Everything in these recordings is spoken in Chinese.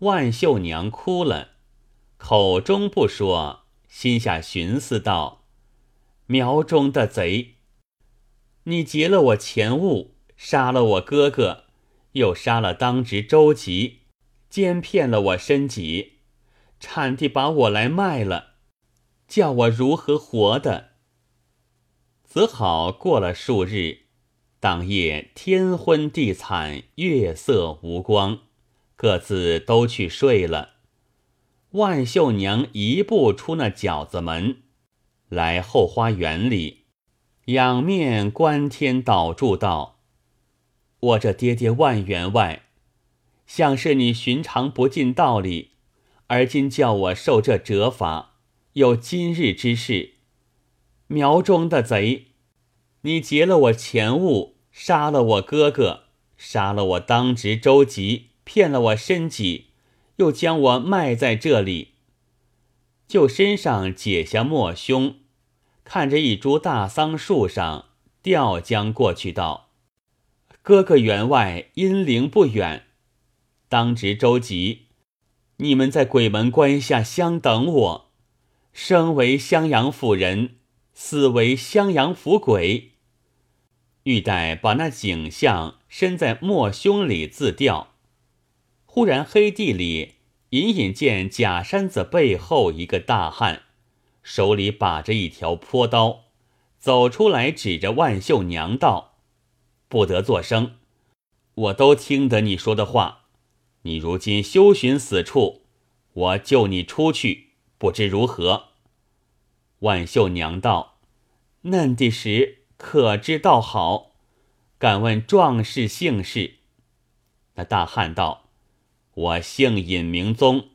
万秀娘哭了，口中不说，心下寻思道：“苗中的贼，你劫了我钱物，杀了我哥哥，又杀了当值周吉，奸骗了我身己，产地把我来卖了，叫我如何活的？”则好过了数日，当夜天昏地惨，月色无光。各自都去睡了。万秀娘一步出那饺子门，来后花园里，仰面观天祷祝道：“我这爹爹万员外，想是你寻常不尽道理，而今叫我受这折罚，有今日之事。苗中的贼，你劫了我钱物，杀了我哥哥，杀了我当值周吉。”骗了我身己，又将我卖在这里，就身上解下墨胸，看着一株大桑树上吊将过去，道：“哥哥员外阴灵不远，当值周吉，你们在鬼门关下相等我，生为襄阳府人，死为襄阳府鬼。欲待把那景象伸在墨胸里自吊。”忽然，黑地里隐隐见假山子背后一个大汉，手里把着一条坡刀，走出来，指着万秀娘道：“不得作声，我都听得你说的话。你如今休寻死处，我救你出去，不知如何？”万秀娘道：“嫩的时可知道好？敢问壮士姓氏？”那大汉道。我姓尹，名宗。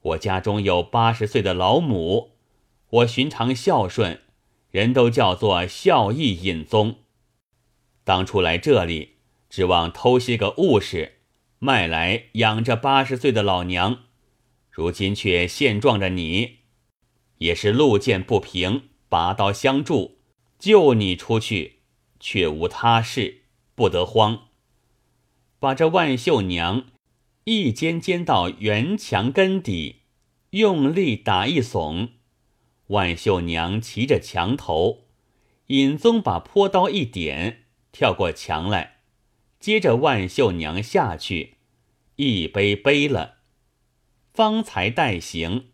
我家中有八十岁的老母，我寻常孝顺，人都叫做孝义尹宗。当初来这里，指望偷些个物事，卖来养着八十岁的老娘。如今却现撞着你，也是路见不平，拔刀相助，救你出去，却无他事，不得慌。把这万秀娘。一尖尖到圆墙根底，用力打一耸，万秀娘骑着墙头，尹宗把坡刀一点，跳过墙来，接着万秀娘下去，一背背了，方才待行，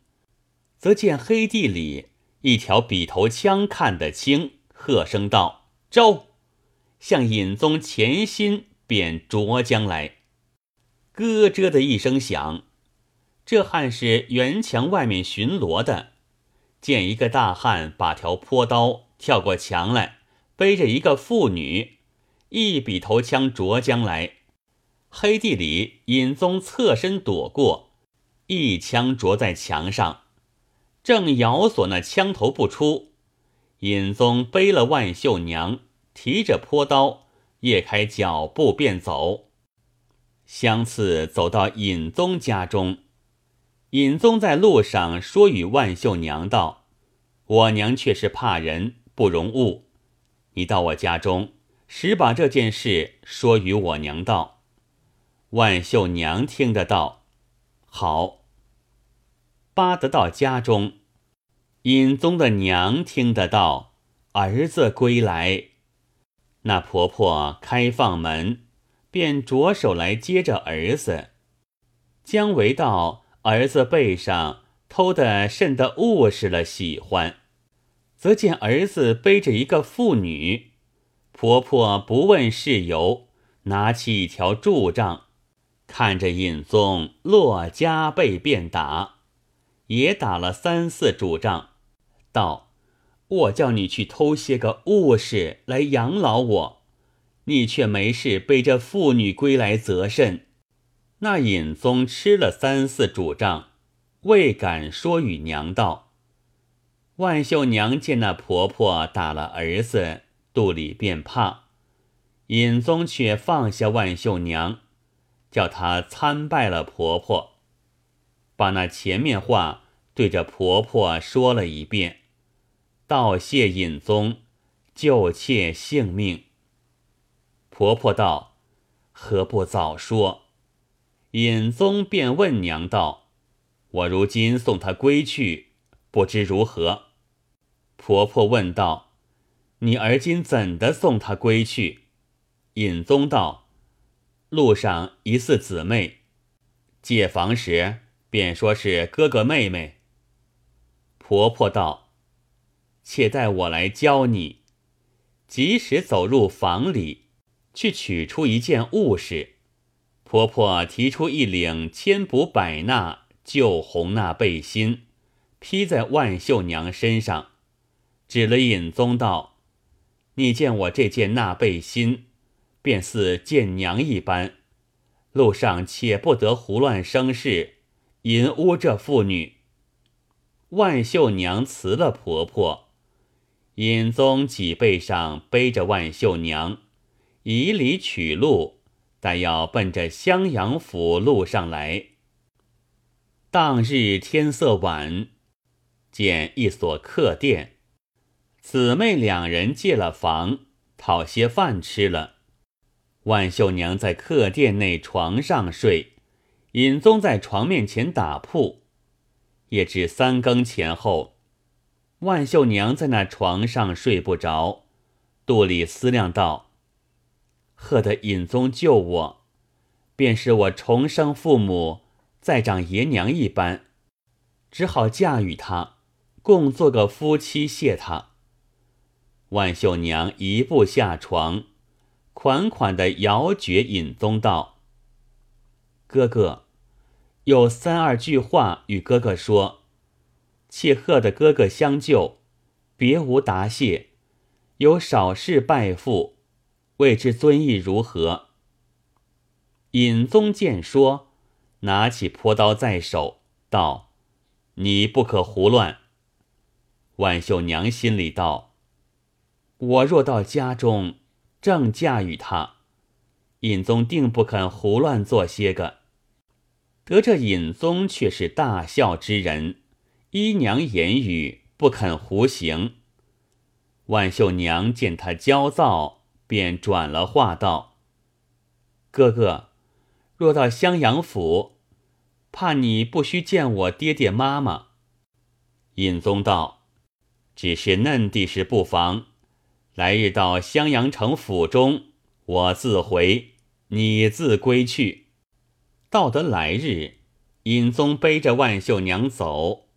则见黑地里一条笔头枪看得清，喝声道：“招！”向尹宗前心便着将来。咯吱的一声响，这汉是园墙外面巡逻的，见一个大汉把条坡刀跳过墙来，背着一个妇女，一笔头枪着将来。黑地里尹宗侧身躲过，一枪着在墙上，正咬锁那枪头不出。尹宗背了万秀娘，提着坡刀，夜开脚步便走。相次走到尹宗家中，尹宗在路上说与万秀娘道：“我娘却是怕人，不容误。你到我家中，实把这件事说与我娘道。”万秀娘听得到，好。巴得到家中，尹宗的娘听得到，儿子归来，那婆婆开放门。便着手来接着儿子，姜维到儿子背上偷的甚得物事了，喜欢，则见儿子背着一个妇女，婆婆不问事由，拿起一条柱杖，看着尹宗落家背便打，也打了三四柱杖，道：“我叫你去偷些个物事来养老我。”你却没事背着妇女归来，责甚？那尹宗吃了三四主杖，未敢说与娘道。万秀娘见那婆婆打了儿子，肚里便怕。尹宗却放下万秀娘，叫她参拜了婆婆，把那前面话对着婆婆说了一遍，道谢尹宗救妾性命。婆婆道：“何不早说？”尹宗便问娘道：“我如今送他归去，不知如何？”婆婆问道：“你而今怎的送他归去？”尹宗道：“路上疑似姊妹，借房时便说是哥哥妹妹。”婆婆道：“且待我来教你。”即使走入房里，去取出一件物事，婆婆提出一领千补百纳旧红纳背心，披在万秀娘身上，指了尹宗道：“你见我这件纳背心，便似见娘一般。路上且不得胡乱生事，淫污这妇女。”万秀娘辞了婆婆。尹宗脊背上背着万秀娘，以礼取路，但要奔着襄阳府路上来。当日天色晚，见一所客店，姊妹两人借了房，讨些饭吃了。万秀娘在客店内床上睡，尹宗在床面前打铺，也至三更前后。万秀娘在那床上睡不着，肚里思量道：“贺得尹宗救我，便是我重生父母，再长爷娘一般，只好嫁与他，共做个夫妻，谢他。”万秀娘一步下床，款款的摇绝尹宗道：“哥哥，有三二句话与哥哥说。”妾贺的哥哥相救，别无答谢，有少事拜父，未知尊意如何？尹宗见说，拿起朴刀在手，道：“你不可胡乱。”万秀娘心里道：“我若到家中，正嫁与他，尹宗定不肯胡乱做些个。得这尹宗却是大孝之人。”依娘言语，不肯胡行。万秀娘见他焦躁，便转了话道：“哥哥，若到襄阳府，怕你不须见我爹爹妈妈。”尹宗道：“只是嫩地时不妨。来日到襄阳城府中，我自回，你自归去。到得来日，尹宗背着万秀娘走。”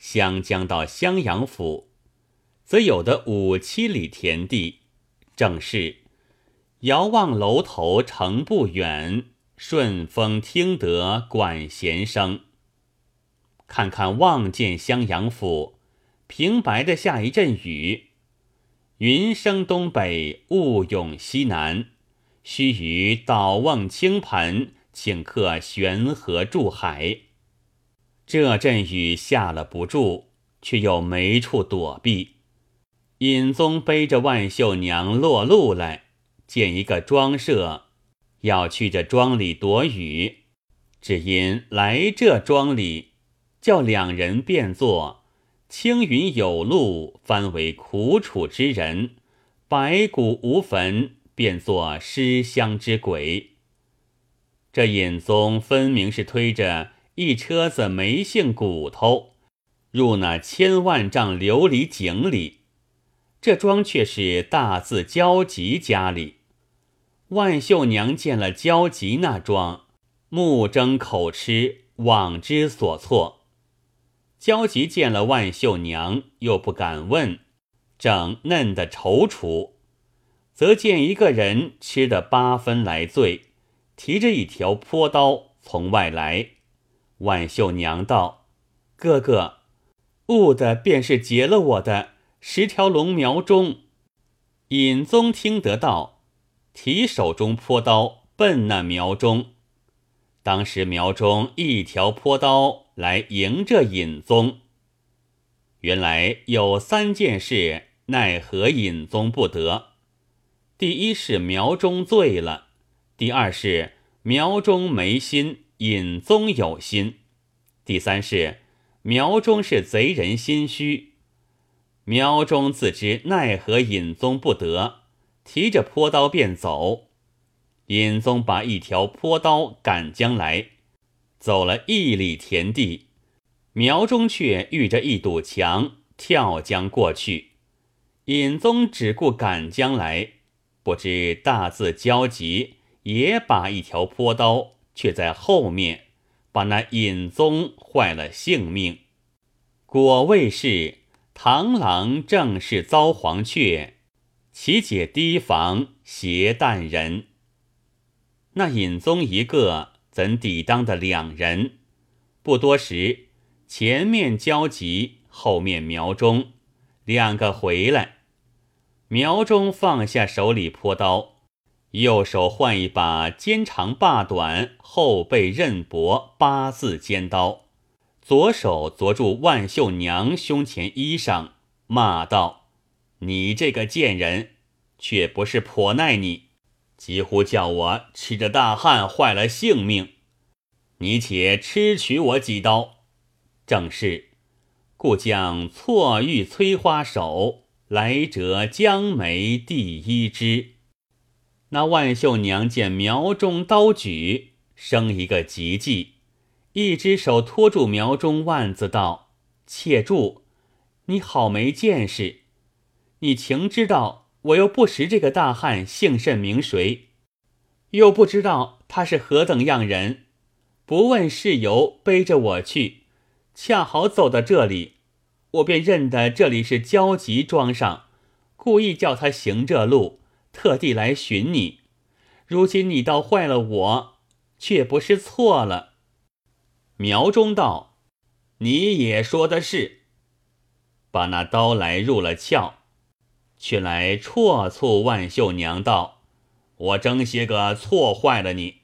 湘江到襄阳府，则有的五七里田地，正是遥望楼头城不远，顺风听得管弦声。看看望见襄阳府，平白的下一阵雨，云生东北，雾涌西南，须臾倒望倾盆，顷刻悬河注海。这阵雨下了不住，却又没处躲避。尹宗背着万秀娘落路来，见一个庄舍，要去这庄里躲雨。只因来这庄里，叫两人变作青云有路，翻为苦楚之人；白骨无坟，变作尸香之鬼。这尹宗分明是推着。一车子没性骨头入那千万丈琉璃井里，这庄却是大字焦急家里。万秀娘见了焦急那庄，目睁口吃，妄之所措。焦急见了万秀娘，又不敢问，正嫩的踌躇，则见一个人吃得八分来醉，提着一条坡刀从外来。万秀娘道：“哥哥，误的便是劫了我的十条龙苗中。”尹宗听得到，提手中坡刀奔那苗中。当时苗中一条坡刀来迎着尹宗。原来有三件事奈何尹宗不得：第一是苗中醉了；第二是苗中没心。尹宗有心，第三是苗中是贼人心虚，苗中自知奈何尹宗不得，提着坡刀便走。尹宗把一条坡刀赶将来，走了一里田地，苗中却遇着一堵墙，跳江过去。尹宗只顾赶将来，不知大字焦急也把一条坡刀，却在后面，把那尹宗坏了性命。果谓是螳螂正是遭黄雀，其解提防携淡人。那尹宗一个怎抵当的两人？不多时，前面焦急，后面苗中，两个回来。苗中放下手里坡刀，右手换一把肩长把短、后背刃薄八字尖刀。左手捉住万秀娘胸前衣裳，骂道：“你这个贱人，却不是颇耐你，几乎叫我吃着大汗坏了性命。你且吃取我几刀。正是，故将错玉催花手，来折江梅第一枝。”那万秀娘见苗中刀举，生一个急计。一只手托住苗中腕子，道：“且住！你好没见识！你情知道我又不识这个大汉姓甚名谁，又不知道他是何等样人，不问事由，背着我去，恰好走到这里，我便认得这里是焦急庄上，故意叫他行这路，特地来寻你。如今你倒坏了我，却不是错了。”苗中道：“你也说的是，把那刀来入了鞘，却来错促万秀娘道：‘我争些个错坏了你。’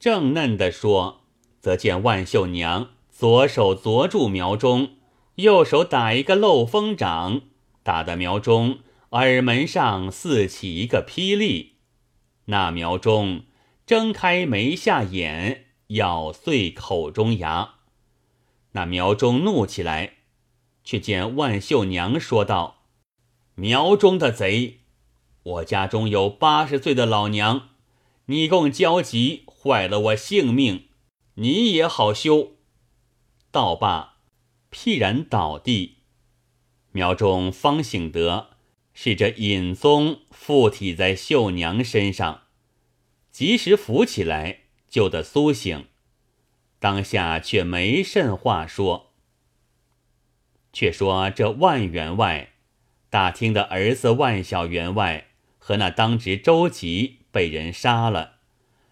正嫩的说，则见万秀娘左手捉住苗中，右手打一个漏风掌，打得苗中耳门上似起一个霹雳。那苗中睁开眉下眼。”咬碎口中牙，那苗中怒起来，却见万秀娘说道：“苗中的贼，我家中有八十岁的老娘，你共焦急坏了我性命，你也好羞。”道罢，辟然倒地。苗中方醒得是这尹宗附体在秀娘身上，及时扶起来。就得苏醒，当下却没甚话说。却说这万员外打听的儿子万小员外和那当值周吉被人杀了，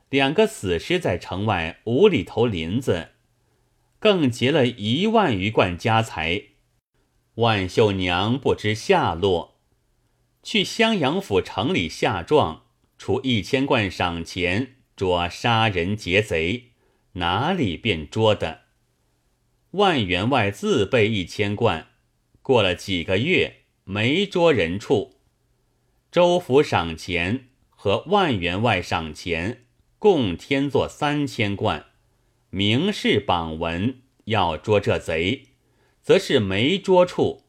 两个死尸在城外五里头林子，更劫了一万余贯家财。万秀娘不知下落，去襄阳府城里下状，出一千贯赏钱。捉杀人劫贼，哪里便捉的？万员外自备一千贯，过了几个月没捉人处。州府赏钱和万员外赏钱共添作三千贯，明示榜文要捉这贼，则是没捉处。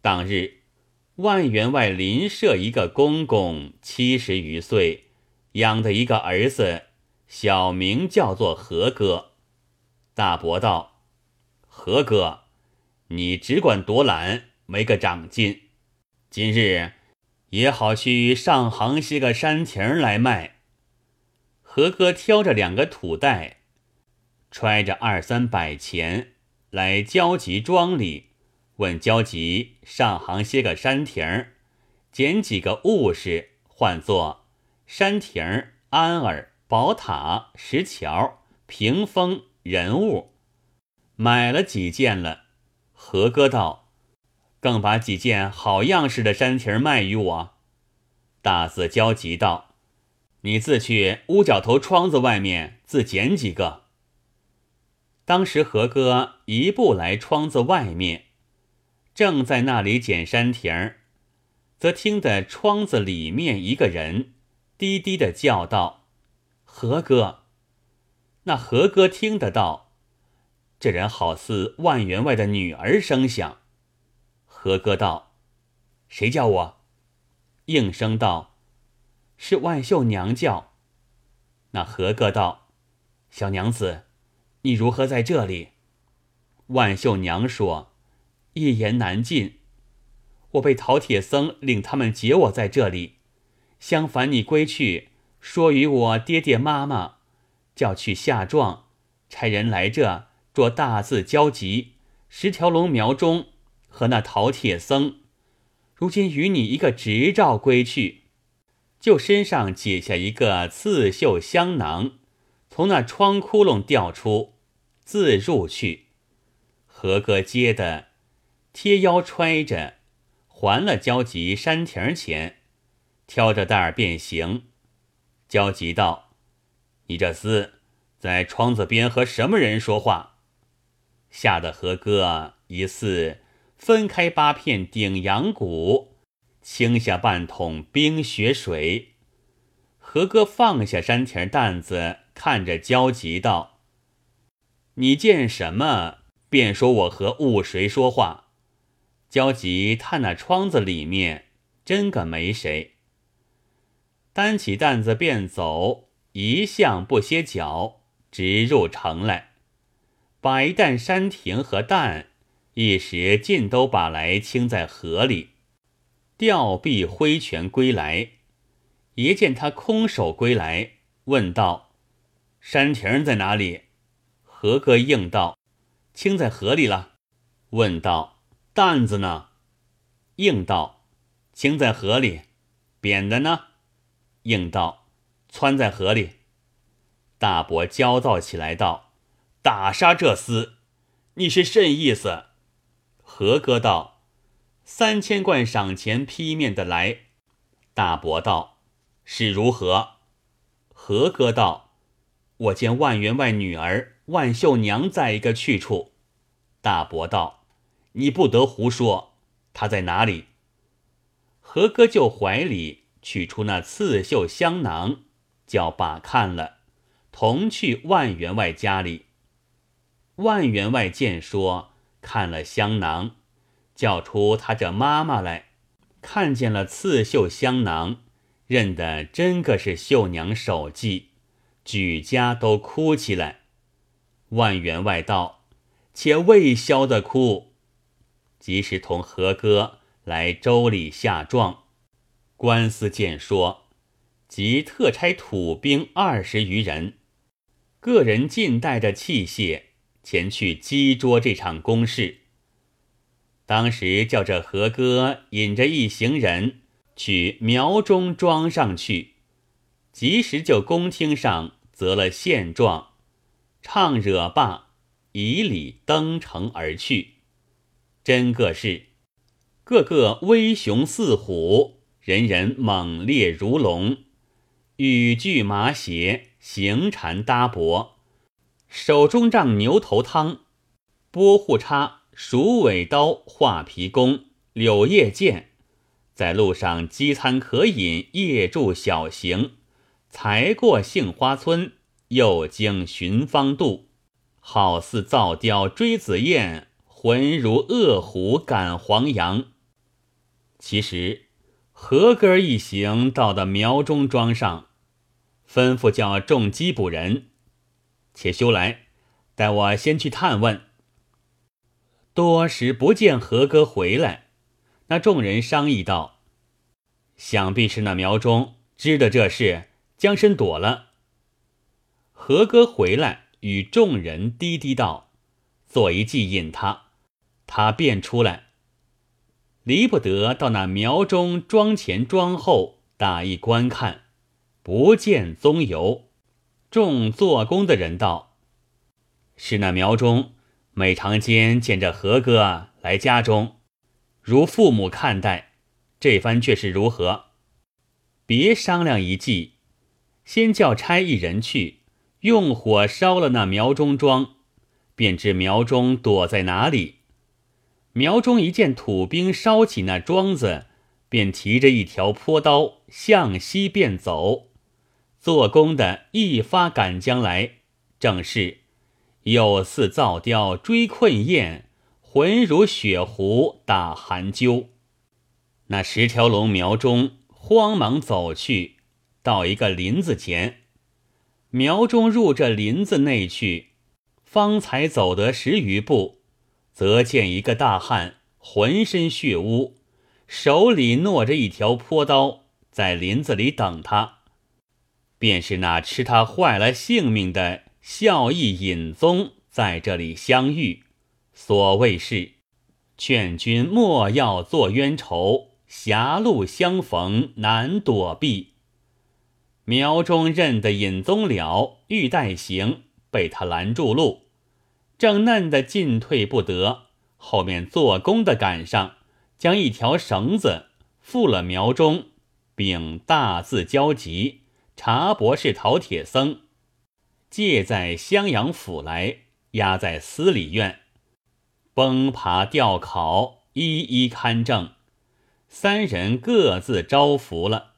当日，万员外邻舍一个公公，七十余岁。养的一个儿子，小名叫做何哥。大伯道：“何哥，你只管多懒，没个长进。今日也好去上行些个山亭来卖。”何哥挑着两个土袋，揣着二三百钱来焦急庄里，问焦急上行些个山亭，捡几个物事换作。山亭、安儿、宝塔、石桥、屏风、人物，买了几件了。何哥道：“更把几件好样式的山亭卖与我。”大字焦急道：“你自去屋角头窗子外面自捡几个。”当时何哥一步来窗子外面，正在那里捡山亭儿，则听得窗子里面一个人。低低的叫道：“何哥！”那何哥听得到，这人好似万员外的女儿声响。何哥道：“谁叫我？”应声道：“是万秀娘叫。”那何哥道：“小娘子，你如何在这里？”万秀娘说：“一言难尽。我被陶铁僧领他们劫我在这里。相反，你归去，说与我爹爹妈妈，叫去下状，差人来这做大字交集。十条龙苗中和那陶铁僧，如今与你一个执照归去，就身上解下一个刺绣香囊，从那窗窟窿掉出，自入去。”何哥接的，贴腰揣着，还了交急山亭钱，挑着担儿便行。焦急道：“你这厮在窗子边和什么人说话？”吓得何哥疑似分开八片顶阳骨，倾下半桶冰雪水。何哥放下山亭担子，看着焦急道：“你见什么？”便说我和雾谁说话，焦急探那窗子里面，真个没谁。担起担子便走，一向不歇脚，直入城来，把一担山亭和担，一时尽都把来倾在河里，吊臂挥拳归来。爷见他空手归来，问道：“山亭在哪里？”何哥应道。倾在河里了，问道：“担子呢？”应道：“倾在河里。”扁的呢？应道：“窜在河里。”大伯焦躁起来道：“打杀这厮！你是甚意思？”何哥道：“三千贯赏钱劈面的来。”大伯道：“是如何？”何哥道：“我见万员外女儿。”万秀娘在一个去处，大伯道：“你不得胡说，她在哪里？”何哥就怀里取出那刺绣香囊，叫爸看了，同去万员外家里。万员外见说看了香囊，叫出他这妈妈来，看见了刺绣香囊，认得真个是秀娘手迹，举家都哭起来。万员外道：“且未消的哭，即时同何哥来州里下状。官司见说，即特差土兵二十余人，个人尽带着器械前去击捉这场攻势。当时叫这何哥引着一行人去苗中庄上去，及时就宫厅上择了现状。”唱惹罢，以礼登城而去。真个是，个个威雄似虎，人人猛烈如龙，羽具麻鞋，行缠搭膊，手中仗牛头汤，拨户叉、鼠尾刀、画皮弓、柳叶剑，在路上饥餐可饮，夜住小行，才过杏花村。又经寻芳渡，好似造雕追紫燕，浑如恶虎赶黄羊。其实何哥一行到的苗中庄上，吩咐叫众缉捕人，且休来，待我先去探问。多时不见何哥回来，那众人商议道：“想必是那苗中知的这事，将身躲了。”何哥回来，与众人低低道：“做一计引他，他便出来。离不得到那苗中庄前庄后打一观看，不见踪游。众做工的人道：是那苗中每常间见着何哥来家中，如父母看待。这番却是如何？别商量一计，先叫差一人去。”用火烧了那苗中庄，便知苗中躲在哪里。苗中一见土兵烧起那庄子，便提着一条坡刀向西便走。做工的一发赶将来，正是又似造雕追困雁，浑如雪狐打寒鸠。那十条龙苗中慌忙走去，到一个林子前。苗中入这林子内去，方才走得十余步，则见一个大汉，浑身血污，手里握着一条坡刀，在林子里等他。便是那吃他坏了性命的孝义尹宗在这里相遇。所谓是：劝君莫要做冤仇，狭路相逢难躲避。苗中认得尹宗了，欲带行，被他拦住路，正嫩的进退不得。后面做工的赶上，将一条绳子缚了苗中，并大字交集：“查博士陶铁僧，借在襄阳府来，押在司礼院，崩爬吊考，一一勘证。三人各自招服了。”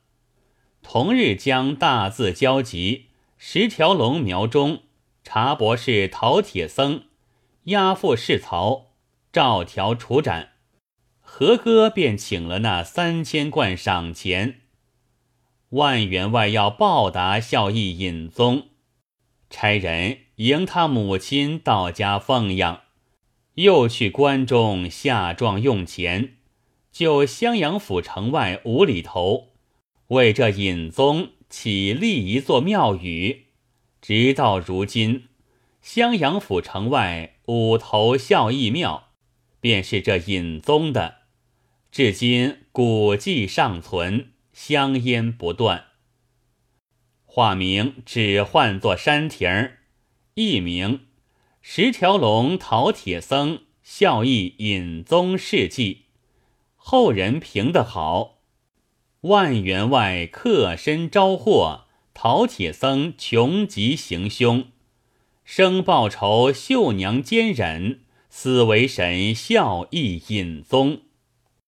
同日将大字交集，十条龙苗中，查博士陶铁僧押赴市曹，照条处斩。何哥便请了那三千贯赏钱，万员外要报答孝义尹宗，差人迎他母亲到家奉养，又去关中下状用钱，就襄阳府城外五里头。为这尹宗起立一座庙宇，直到如今，襄阳府城外五头孝义庙，便是这尹宗的，至今古迹尚存，香烟不断。化名只唤作山亭儿，艺名十条龙陶铁僧孝义尹宗事迹，后人评得好。万员外客身招祸，陶铁僧穷极行凶，生报仇，绣娘坚忍，死为神孝义隐宗。